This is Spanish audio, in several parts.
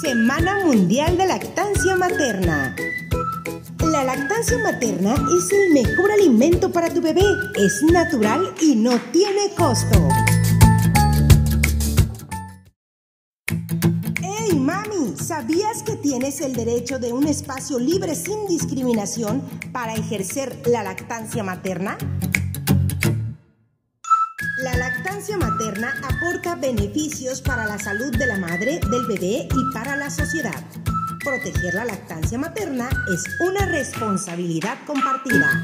Semana Mundial de Lactancia Materna. La lactancia materna es el mejor alimento para tu bebé. Es natural y no tiene costo. ¡Hey, mami! ¿Sabías que tienes el derecho de un espacio libre sin discriminación para ejercer la lactancia materna? La lactancia materna aporta beneficios para la salud de la madre, del bebé y para la sociedad. Proteger la lactancia materna es una responsabilidad compartida.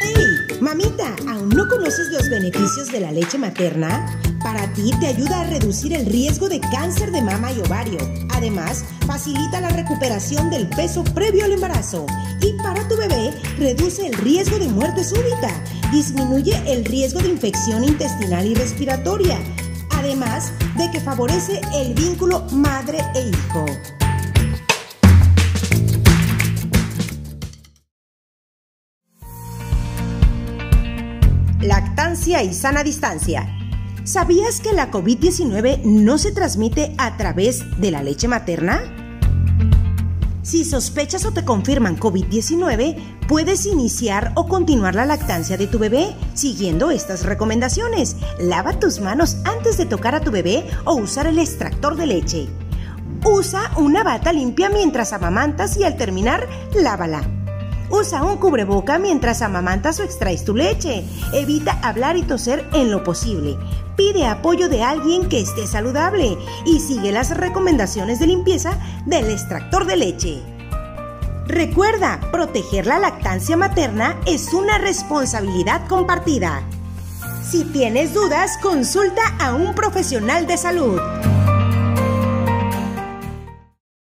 ¡Hey! Mamita, ¿aún no conoces los beneficios de la leche materna? Para ti te ayuda a reducir el riesgo de cáncer de mama y ovario. Además, facilita la recuperación del peso previo al embarazo. Y para tu bebé, reduce el riesgo de muerte súbita. Disminuye el riesgo de infección intestinal y respiratoria. Además de que favorece el vínculo madre e hijo. Lactancia y sana distancia. ¿Sabías que la COVID-19 no se transmite a través de la leche materna? Si sospechas o te confirman COVID-19, puedes iniciar o continuar la lactancia de tu bebé siguiendo estas recomendaciones. Lava tus manos antes de tocar a tu bebé o usar el extractor de leche. Usa una bata limpia mientras amamantas y al terminar, lávala. Usa un cubreboca mientras amamantas o extraes tu leche. Evita hablar y toser en lo posible. Pide apoyo de alguien que esté saludable y sigue las recomendaciones de limpieza del extractor de leche. Recuerda, proteger la lactancia materna es una responsabilidad compartida. Si tienes dudas, consulta a un profesional de salud.